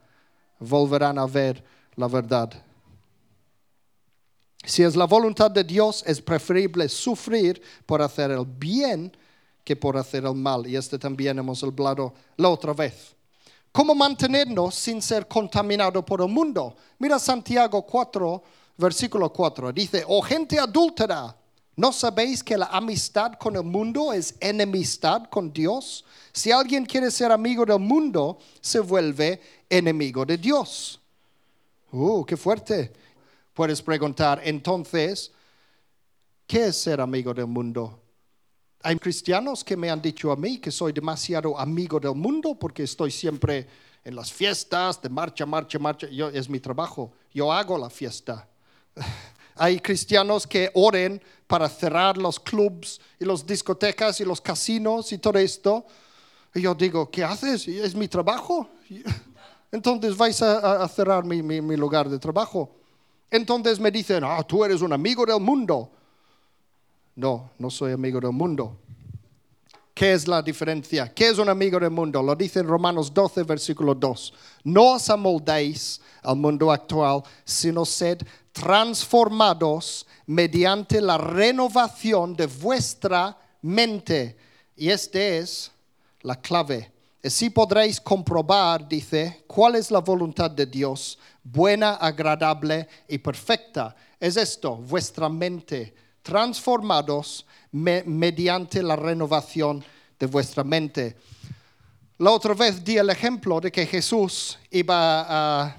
volverán a ver la verdad. Si es la voluntad de Dios, es preferible sufrir por hacer el bien que por hacer el mal. Y este también hemos hablado la otra vez. ¿Cómo mantenernos sin ser contaminado por el mundo? Mira Santiago 4, versículo 4. Dice, oh gente adúltera, ¿no sabéis que la amistad con el mundo es enemistad con Dios? Si alguien quiere ser amigo del mundo, se vuelve enemigo de Dios. Uh, qué fuerte. Puedes preguntar, entonces, ¿qué es ser amigo del mundo? Hay cristianos que me han dicho a mí que soy demasiado amigo del mundo porque estoy siempre en las fiestas de marcha, marcha, marcha. Yo, es mi trabajo. Yo hago la fiesta. Hay cristianos que oren para cerrar los clubs y las discotecas y los casinos y todo esto. Y yo digo, ¿qué haces? Es mi trabajo. entonces vais a, a- cerrar mi, mi- mi lugar de trabajo. Entonces me dicen, ah, tú eres un amigo del mundo. No, no soy amigo del mundo. ¿Qué es la diferencia? ¿Qué es un amigo del mundo? Lo dice en Romanos 12, versículo 2. No os amoldéis al mundo actual, sino sed transformados mediante la renovación de vuestra mente. Y esta es la clave. Así podréis comprobar, dice, cuál es la voluntad de Dios, buena, agradable y perfecta. Es esto, vuestra mente, transformados me- mediante la renovación de vuestra mente. La otra vez di el ejemplo de que Jesús iba a,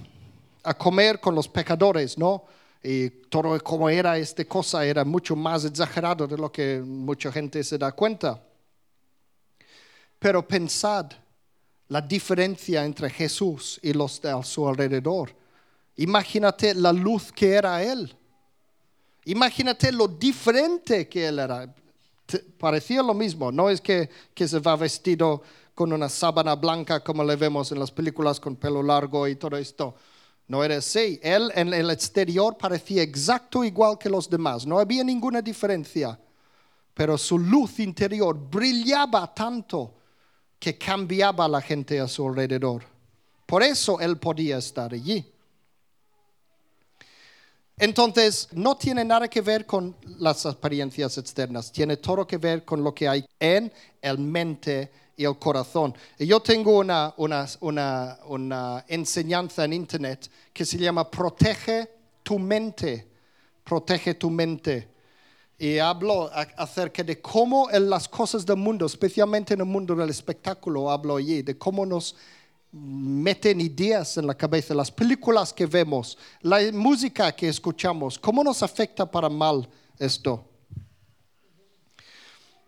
a comer con los pecadores, ¿no? Y todo como era esta cosa era mucho más exagerado de lo que mucha gente se da cuenta. Pero pensad la diferencia entre Jesús y los de a su alrededor. Imagínate la luz que era Él. Imagínate lo diferente que Él era. Parecía lo mismo, no es que, que se va vestido con una sábana blanca como le vemos en las películas con pelo largo y todo esto. No era así. Él en el exterior parecía exacto igual que los demás. No había ninguna diferencia. Pero su luz interior brillaba tanto que cambiaba a la gente a su alrededor. Por eso él podía estar allí. Entonces, no tiene nada que ver con las apariencias externas, tiene todo que ver con lo que hay en el mente y el corazón. Yo tengo una, una, una, una enseñanza en internet que se llama Protege tu mente, protege tu mente. Y hablo acerca de cómo en las cosas del mundo, especialmente en el mundo del espectáculo, hablo allí, de cómo nos meten ideas en la cabeza, las películas que vemos, la música que escuchamos, cómo nos afecta para mal esto.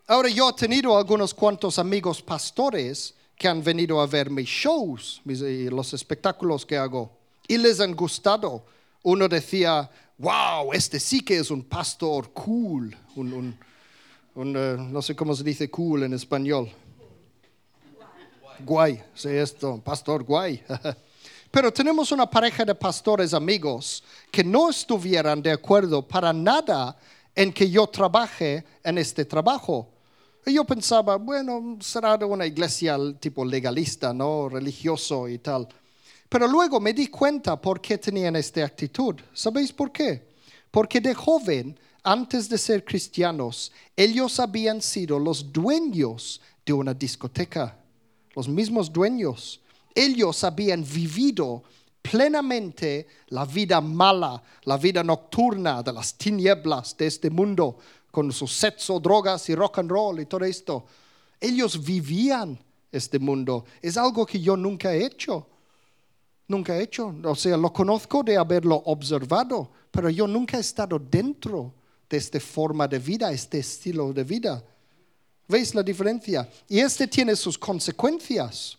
Ahora yo he tenido algunos cuantos amigos pastores que han venido a ver mis shows, y los espectáculos que hago, y les han gustado. Uno decía, wow, este sí que es un pastor cool, un- un, eh, no sé cómo se dice cool en español. Guay, sí, esto, pastor guay. Pero tenemos una pareja de pastores amigos que no estuvieran de acuerdo para nada en que yo trabaje en este trabajo. Y yo pensaba, bueno, será de una iglesia tipo legalista, ¿no? Religioso y tal. Pero luego me di cuenta por qué tenían esta actitud. ¿Sabéis por qué? Porque de joven, antes de ser cristianos, ellos habían sido los dueños de una discoteca los mismos dueños. Ellos habían vivido plenamente la vida mala, la vida nocturna de las tinieblas de este mundo, con su sexo, drogas y rock and roll y todo esto. Ellos vivían este mundo. Es algo que yo nunca he hecho. Nunca he hecho. O sea, lo conozco de haberlo observado, pero yo nunca he estado dentro de esta forma de vida, este estilo de vida. ¿Veis la diferencia? Y este tiene sus consecuencias.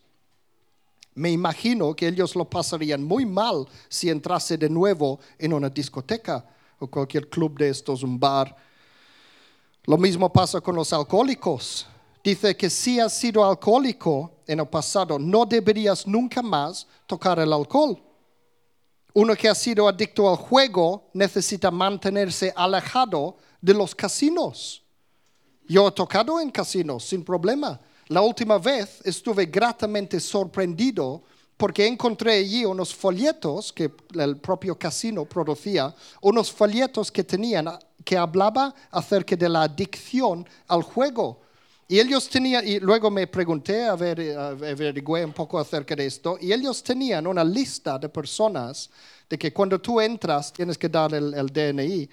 Me imagino que ellos lo pasarían muy mal si entrase de nuevo en una discoteca o cualquier club de estos, un bar. Lo mismo pasa con los alcohólicos. Dice que si has sido alcohólico en el pasado, no deberías nunca más tocar el alcohol. Uno que ha sido adicto al juego necesita mantenerse alejado de los casinos. Yo he tocado en casinos sin problema. La última vez estuve gratamente sorprendido porque encontré allí unos folletos que el propio casino producía, unos folletos que tenían que hablaba acerca de la adicción al juego. Y ellos tenían, y luego me pregunté, a ver, eh, averigüé un poco acerca de esto, y ellos tenían una lista de personas de que cuando tú entras tienes que dar el, el DNI.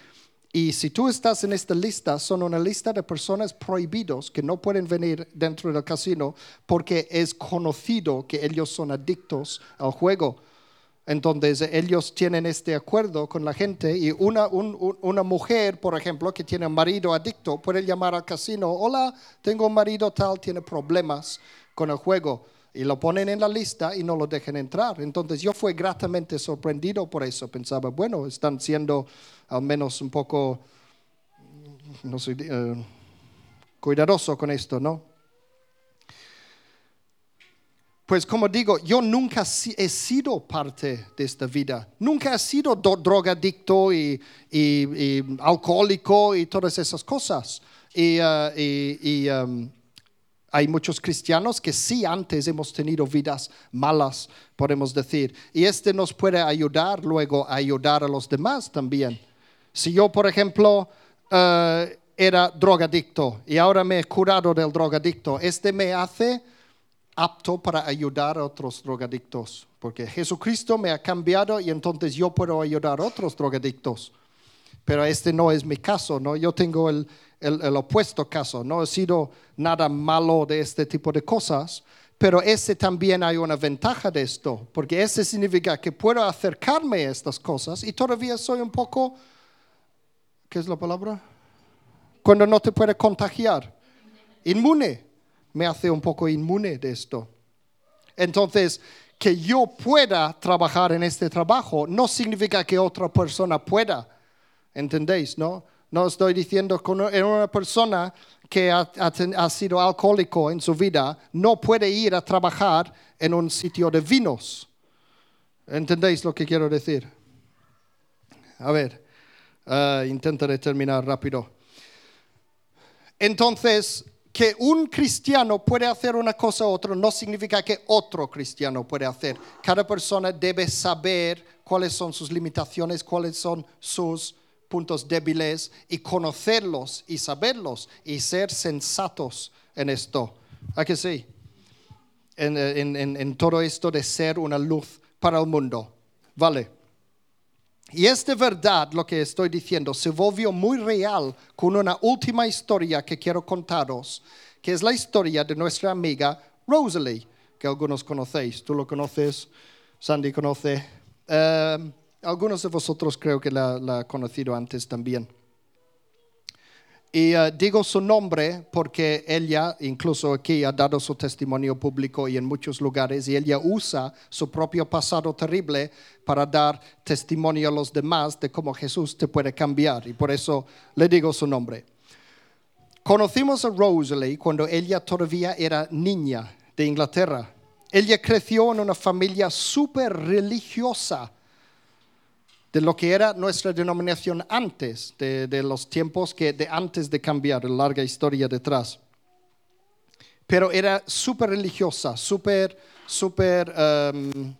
Y si tú estás en esta lista, son una lista de personas prohibidos que no pueden venir dentro del casino porque es conocido que ellos son adictos al juego. Entonces ellos tienen este acuerdo con la gente y una, un- un- una mujer, por ejemplo, que tiene un marido adicto, puede llamar al casino, hola, tengo un marido tal, tiene problemas con el juego. Y lo ponen en la lista y no lo dejan entrar. Entonces yo fui gratamente sorprendido por eso. Pensaba, bueno, están siendo al menos un poco, no sé, eh, cuidadoso con esto, ¿no? Pues como digo, yo nunca he sido parte de esta vida. Nunca he sido do- drogadicto y, y- y alcohólico y todas esas cosas. Y, y- y, um, hay muchos cristianos que sí antes hemos tenido vidas malas, podemos decir. Y este nos puede ayudar luego a ayudar a los demás también. Si yo, por ejemplo, eh, era drogadicto y ahora me he curado del drogadicto, este me hace apto para ayudar a otros drogadictos, porque Jesucristo me ha cambiado y entonces yo puedo ayudar a otros drogadictos. Pero este no es mi caso, ¿no? Yo tengo el, el- opuesto caso, no he sido nada malo de este tipo de cosas, pero ese también hay una ventaja de esto, porque ese significa que puedo acercarme a estas cosas y todavía soy un poco, ¿qué es la palabra? Cuando no te puede contagiar, inmune, me hace un poco inmune de esto. Entonces, que yo pueda trabajar en este trabajo no significa que otra persona pueda. ¿Entendéis? No, no estoy diciendo que una- persona que ha, sido alcohólico en su vida no puede ir a trabajar en un sitio de vinos. ¿Entendéis lo que quiero decir? A ver, ah, intentaré terminar rápido. Entonces, que un cristiano puede hacer una cosa u otra no significa que otro cristiano puede hacer. Cada persona debe saber cuáles son sus limitaciones, cuáles son sus puntos débiles y conocerlos y saberlos y ser sensatos en esto. ¿A que sí? En, en- en- todo esto de ser una luz para el mundo. Vale. Y es de verdad lo que estoy diciendo, se volvió muy real con una última historia que quiero contaros, que es la historia de nuestra amiga Rosalie, que algunos conocéis. Tú lo conoces, Sandy conoce. Eh, algunos de vosotros creo que la, la conocido antes también. Y eh, digo su nombre porque ella, incluso aquí, ha dado su testimonio público y en muchos lugares, y ella usa su propio pasado terrible para dar testimonio a los demás de cómo Jesús te puede cambiar. Y por eso le digo su nombre. Conocimos a Rosalie cuando ella todavía era niña de Inglaterra. Ella creció en una familia súper religiosa de lo que era nuestra denominación antes, de, los tiempos que de antes de cambiar, la larga historia detrás. Pero era súper religiosa, súper, súper em,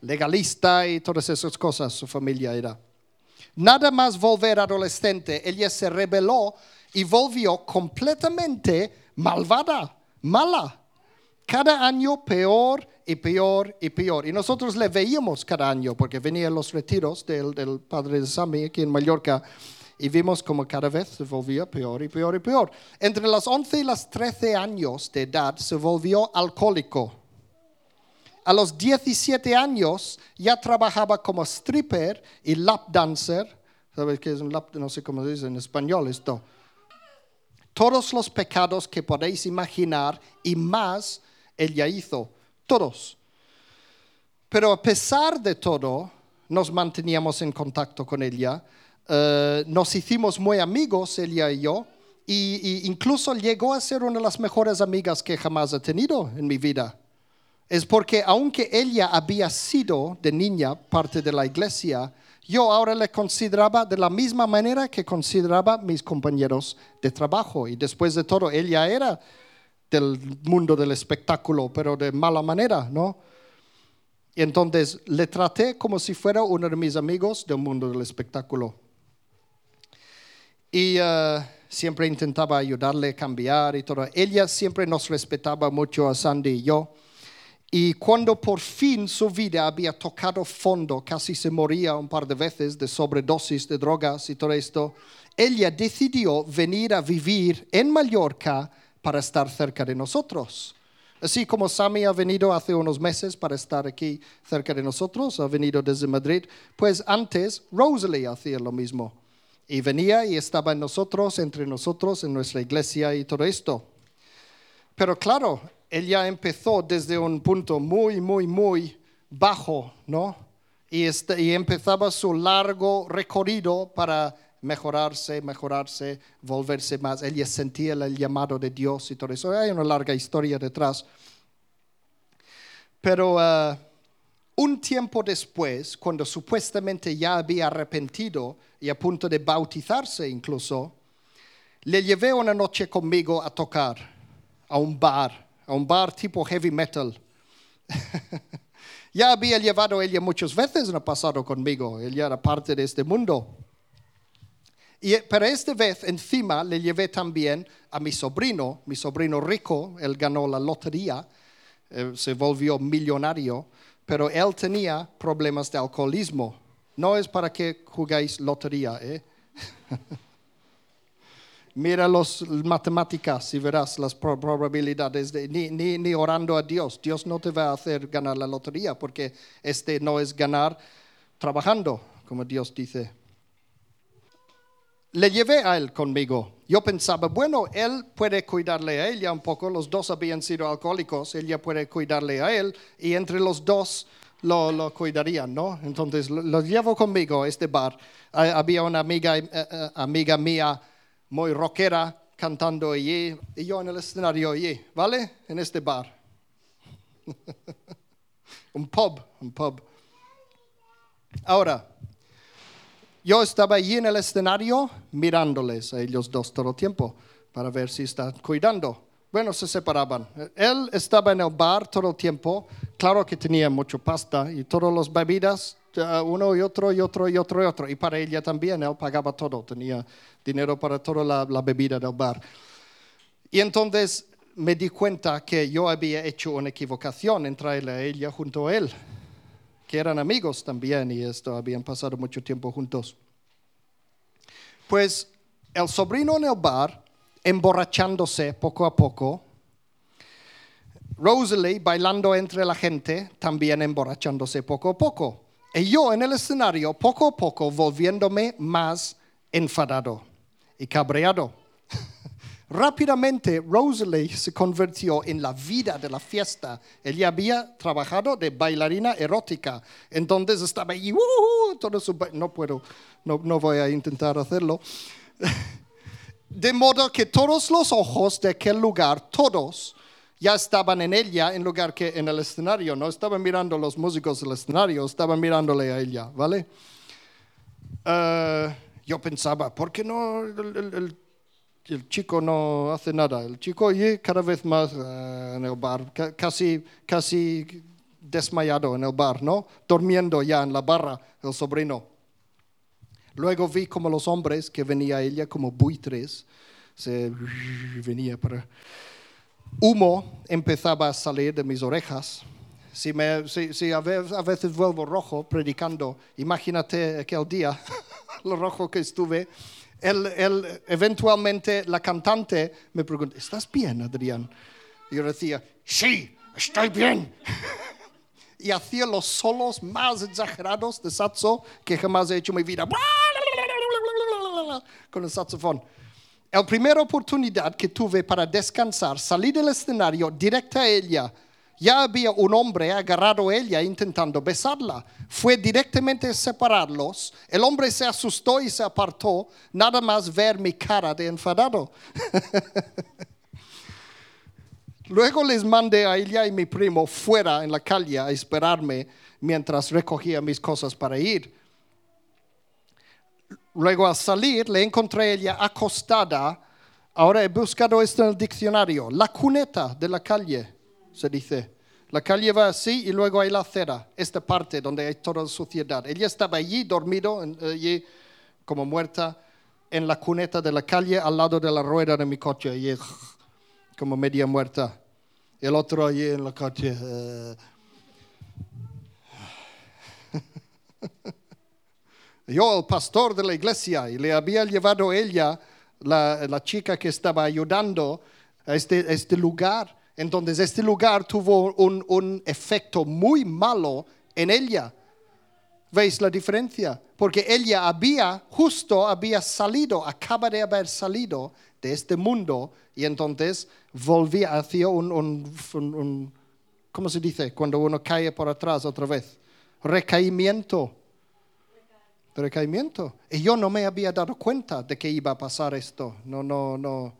legalista y todas esas cosas, su familia era. Nada más volver adolescente, ella se rebeló y volvió completamente malvada, mala. Cada año peor y peor y peor. Y nosotros le veíamos cada año porque venía a los retiros del, del padre de Sami aquí en Mallorca y vimos como cada vez se volvía peor y peor y peor. Entre los 11 y los 13 años de edad se volvió alcohólico. A los 17 años ya trabajaba como stripper y lap dancer. ¿Sabes qué es un lap? No sé cómo se dice en español esto. Todos los pecados que podéis imaginar y más ella hizo. Todos. Pero a pesar de todo, nos manteníamos en contacto con ella. Eh, nos hicimos muy amigos, ella y yo. Y incluso llegó a ser una de las mejores amigas que jamás he tenido en mi vida es porque aunque ella había sido de niña parte de la iglesia, yo ahora le consideraba de la misma manera que consideraba mis compañeros de trabajo. Y después de todo, ella era del mundo del espectáculo, pero de mala manera, ¿no? Y entonces le traté como si fuera uno de mis amigos del mundo del espectáculo. Y eh, siempre intentaba ayudarle a cambiar y todo. Ella siempre nos respetaba mucho a Sandy y yo. Y cuando por fin su vida había tocado fondo, casi se moría un par de veces de sobredosis de drogas y todo esto, ella decidió venir a vivir en Mallorca para estar cerca de nosotros. Así como Sammy ha venido hace unos meses para estar aquí cerca de nosotros, ha venido desde Madrid, pues antes Rosalie hacía lo mismo. Y venía y estaba en nosotros, entre nosotros, en nuestra iglesia y todo esto. Pero claro, ella empezó desde un punto muy, muy, muy bajo, ¿no? Y, este- y empezaba su largo recorrido para mejorarse, mejorarse, volverse más. Ella sentía el llamado de Dios y todo eso. Hay una larga historia detrás. Pero uh, un tiempo después, cuando supuestamente ya había arrepentido y a punto de bautizarse incluso, le llevé una noche conmigo a tocar a un bar, a un bar tipo heavy metal. ya había llevado ella muchas veces en el pasado conmigo, ella era parte de este mundo. Y, pero esta vez encima le llevé también a mi sobrino, mi sobrino rico, él ganó la lotería, eh, se volvió millonario, pero él tenía problemas de alcoholismo. No es para que jugáis lotería, ¿eh? Mira las matemáticas y verás las probabilidades, de, ni, ni, ni, orando a Dios. Dios no te va a hacer ganar la lotería porque este no es ganar trabajando, como Dios dice. Le llevé a él conmigo. Yo pensaba, bueno, él puede cuidarle a ella un poco, los dos habían sido alcohólicos, ella puede cuidarle a él y entre los dos lo, lo cuidarían, ¿no? Entonces lo, llevo conmigo a este bar. Había una amiga, eh, eh, amiga mía muy rockera cantando allí y yo en el escenario allí, ¿vale? En este bar. un pub, un pub. Ahora, yo estaba allí en el escenario mirándoles a ellos dos todo el tiempo para ver si están cuidando. Bueno, se separaban. Él estaba en el bar todo el tiempo. Claro que tenía mucho pasta y todas las bebidas uno y otro y otro y otro y otro. Y para ella también, él pagaba todo, tenía dinero para toda la, la bebida del bar. Y entonces me di cuenta que yo había hecho una equivocación en traerle a ella junto a él, que eran amigos también y esto habían pasado mucho tiempo juntos. Pues el sobrino en el bar, emborrachándose poco a poco, Rosalie bailando entre la gente, también emborrachándose poco a poco. Y yo en el escenario, poco a poco, volviéndome más enfadado y cabreado. Rápidamente, Rosalie se convirtió en la vida de la fiesta. Ella había trabajado de bailarina erótica. Entonces estaba ahí, todo no puedo, no, no voy a intentar hacerlo. De modo que todos los ojos de aquel lugar, todos, ya estaban en ella en lugar que en el escenario. No estaban mirando a los músicos del escenario, estaban mirándole a ella, ¿vale? Eh, yo pensaba, ¿por qué no el, chico no hace nada? El chico y cada vez más eh, en el bar, casi, casi desmayado en el bar, ¿no? Durmiendo ya en la barra, el sobrino. Luego vi como los hombres que venía ella como buitres, se venía para humo empezaba a salir de mis orejas. Si, a, veces, vuelvo rojo predicando, imagínate aquel día, lo rojo que estuve. Eventualmente la cantante me preguntó, ¿estás bien, Adrián? Y yo decía, sí, estoy bien. y hacía los solos más exagerados de saxo que jamás he hecho en mi vida. Con el saxofón. La primera oportunidad que tuve para descansar, salí del escenario directa a ella. Ya había un hombre agarrado a ella intentando besarla. Fue directamente a separarlos. El hombre se asustó y se apartó, nada más ver mi cara de enfadado. Luego les mandé a ella y mi primo fuera en la calle a esperarme mientras recogía mis cosas para ir. Luego al salir le encontré ella acostada. Ahora he buscado esto en el diccionario. La cuneta de la calle, se dice. La calle va así y luego hay la acera, esta parte donde hay toda la suciedad. Ella estaba allí dormido, allí como muerta, en la cuneta de la calle al lado de la rueda de mi coche, allí como media muerta. El otro allí en la coche. Eh. yo el pastor de la iglesia y le había llevado ella, la, la chica que estaba ayudando a este, este lugar. Entonces este lugar tuvo un, un efecto muy malo en ella. ¿Veis la diferencia? Porque ella había, justo había salido, acaba de haber salido de este mundo y entonces volvía hacia un, un, un, ¿cómo se dice? Cuando uno cae por atrás otra vez. Recaimiento recaimiento. Y yo no me había dado cuenta de que iba a pasar esto. No, no, no.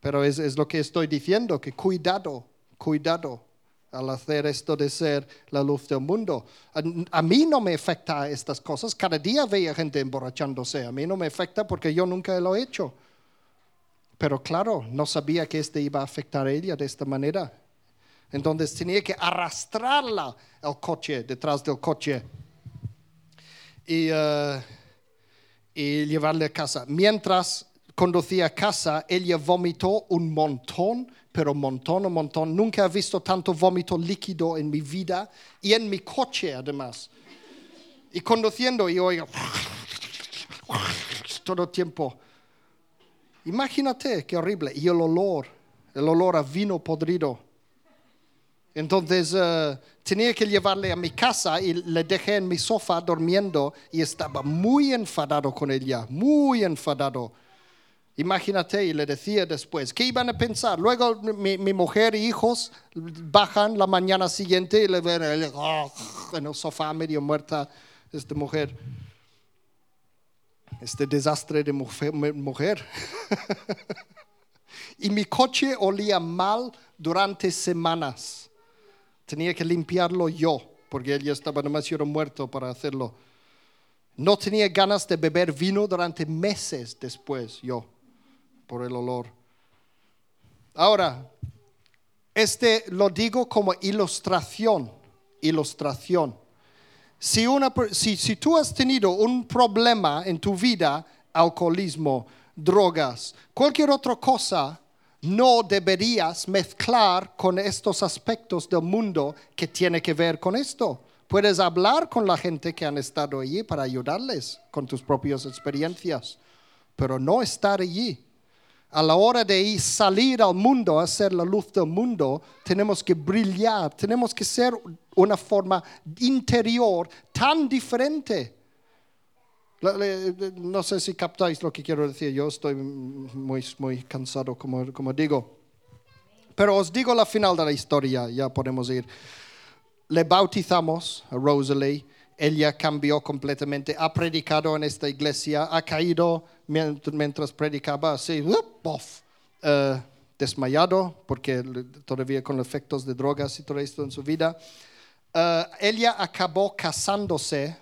Pero es, es lo que estoy diciendo, que cuidado, cuidado. al hacer esto de ser la luz del mundo. A, mí no me afecta estas cosas. Cada día veía gente emborrachándose. A mí no me afecta porque yo nunca lo he hecho. Pero claro, no sabía que este iba a afectar a ella de esta manera. Entonces tenía que arrastrarla al coche, detrás del coche. Y, eh, y llevarle a casa. Mientras conducía a casa, ella vomitó un montón, pero montón, un montón. Nunca he visto tanto vómito líquido en mi vida y en mi coche además. Y conduciendo y oigo todo el tiempo. Imagínate qué horrible. Y el olor, el olor a vino podrido. Entonces eh, tenía que llevarle a mi casa y le dejé en mi sofá durmiendo y estaba muy enfadado con ella, muy enfadado. Imagínate, y le decía después, ¿qué iban a pensar? Luego mi, mi mujer y hijos bajan la mañana siguiente y le ven oh, en el sofá medio muerta esta mujer. Este desastre de mujer. mujer. y mi coche olía mal durante semanas. Tenía que limpiarlo yo, porque él ya estaba demasiado muerto para hacerlo. No tenía ganas de beber vino durante meses después, yo por el olor. Ahora, este lo digo como ilustración, ilustración. Si, una, si, si tú has tenido un problema en tu vida, alcoholismo, drogas, cualquier otra cosa, no deberías mezclar con estos aspectos del mundo que tiene que ver con esto. Puedes hablar con la gente que han estado allí para ayudarles con tus propias experiencias, pero no estar allí a la hora de ir salir al mundo, a ser la luz del mundo, tenemos que brillar, tenemos que ser una forma interior tan diferente. No sé si captáis lo que quiero decir, yo estoy muy, muy cansado, como, como digo. Pero os digo la final de la historia, ya podemos ir. Le bautizamos a Rosalie ella cambió completamente, ha predicado en esta iglesia, ha caído mientras predicaba así, uh, desmayado, porque todavía con efectos de drogas y todo esto en su vida. Ella acabó casándose,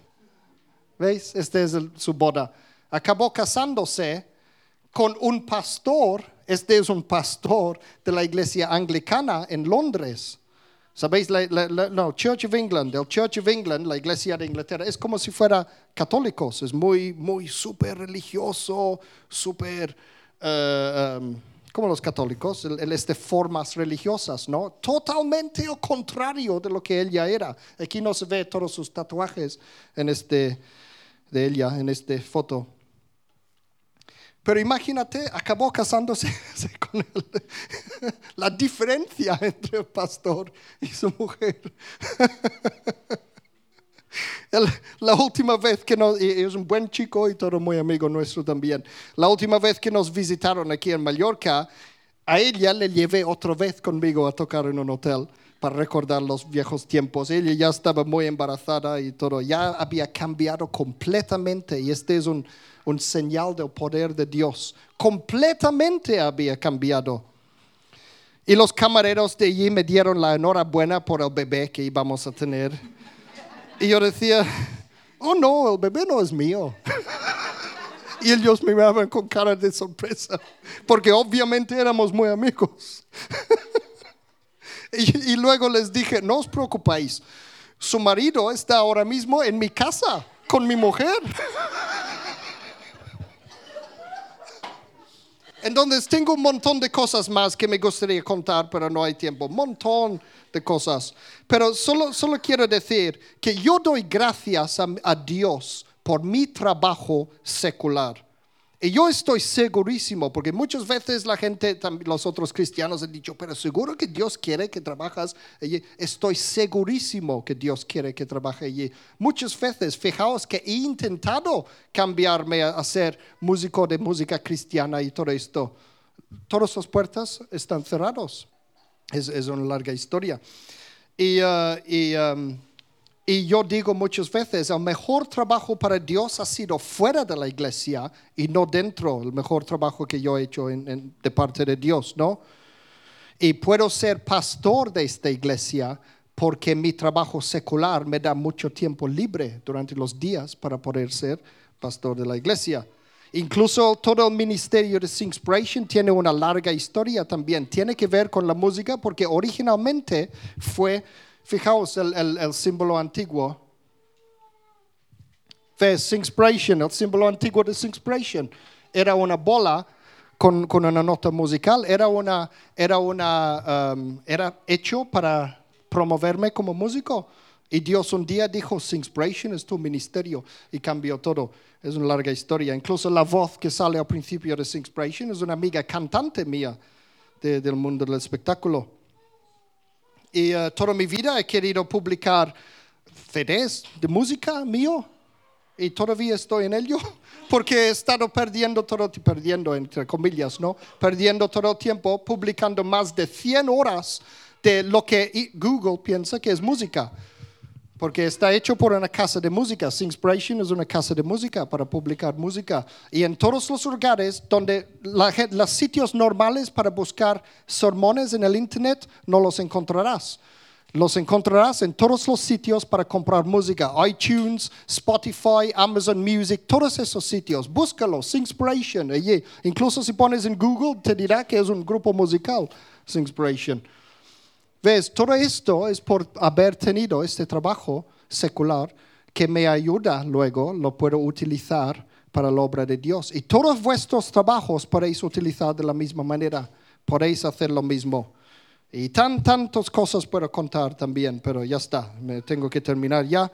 ¿veis? Esta es su boda. Acabó casándose con un pastor, este es un pastor de la iglesia anglicana en Londres. ¿Sabéis? La, no, Church of England, el Church of England, la iglesia de Inglaterra, es como si fuera católicos, es muy, muy súper religioso, súper, uh, como los católicos, el, este formas religiosas, ¿no? Totalmente lo contrario de lo que ella era. Aquí no se ve todos sus tatuajes en este, de ella, en esta foto. Pero imagínate, acabó casándose con él. La diferencia entre el pastor y su mujer. La última vez que nos, es un buen chico y todo muy amigo nuestro también, la última vez que nos visitaron aquí en Mallorca, a ella le llevé otra vez conmigo a tocar en un hotel para recordar los viejos tiempos. Ella ya estaba muy embarazada y todo, ya había cambiado completamente y este es un, un señal del poder de Dios. Completamente había cambiado. Y los camareros de allí me dieron la enhorabuena por el bebé que íbamos a tener. Y yo decía, oh no, el bebé no es mío. Y ellos me miraban con cara de sorpresa, porque obviamente éramos muy amigos. Y, y, luego les dije, no os preocupéis, su marido está ahora mismo en mi casa con mi mujer. Entonces tengo un montón de cosas más que me gustaría contar, pero no hay tiempo. Montón de cosas. Pero solo, solo quiero decir que yo doy gracias a, a Dios por mi trabajo secular. Y yo estoy segurísimo, porque muchas veces la gente, los otros cristianos han dicho, pero seguro que Dios quiere que trabajas allí. Estoy segurísimo que Dios quiere que trabaje allí. Muchas veces, fijaos que he intentado cambiarme a ser músico de música cristiana y todo esto. Todas las puertas están cerradas. Es, es una larga historia. Y, uh, y um, y yo digo muchas veces, el mejor trabajo para Dios ha sido fuera de la iglesia y no dentro, el mejor trabajo que yo he hecho de parte de Dios, ¿no? Y puedo ser pastor de esta iglesia porque mi trabajo secular me da mucho tiempo libre durante los días para poder ser pastor de la iglesia. Incluso todo el ministerio de Singspiration tiene una larga historia también. Tiene que ver con la música porque originalmente fue, fijaos el, el, el símbolo antiguo. ¿Ves? Singspiration, el símbolo antiguo de Singspiration. Era una bola con, con una nota musical. Era, una, era, una, um, era hecho para promoverme como músico. Y Dios un día dijo, Singspiration es tu ministerio y cambió todo. Es una larga historia. Incluso la voz que sale al principio de Singspiration es una amiga cantante mía de- del mundo del espectáculo. Y eh, toda mi vida he querido publicar CDs de música mío y todavía estoy en ello porque he estado perdiendo todo, perdiendo entre comillas, ¿no? Perdiendo todo tiempo publicando más de 100 horas de lo que Google piensa que es música. Porque está hecho por una casa de música. Singspiration es una casa de música para publicar música. Y en todos los lugares donde la los sitios normales para buscar sermones en el internet no los encontrarás. Los encontrarás en todos los sitios para comprar música. iTunes, Spotify, Amazon Music, todos esos sitios. Búscalo, Singspiration. Incluso si pones en Google te dirá que es un grupo musical, Singspiration. ¿Ves? Todo esto es por haber tenido este trabajo secular que me ayuda luego, lo puedo utilizar para la obra de Dios. Y todos vuestros trabajos podéis utilizar de la misma manera, podéis hacer lo mismo. Y tan, tantas cosas puedo contar también, pero ya está, me tengo que terminar ya.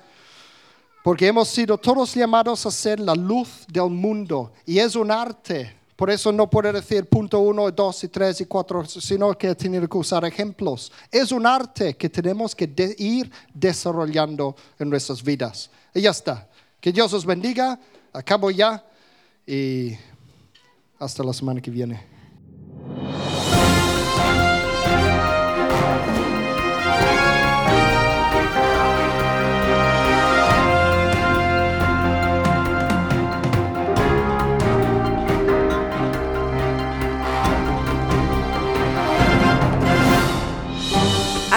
Porque hemos sido todos llamados a ser la luz del mundo. Y es un arte. Por eso no puedo decir punto uno, dos y tres y cuatro, sino que tenido que usar ejemplos. Es un arte que tenemos que de- ir desarrollando en nuestras vidas. Y ya está. Que Dios os bendiga. Acabo ya. Y hasta la semana que viene.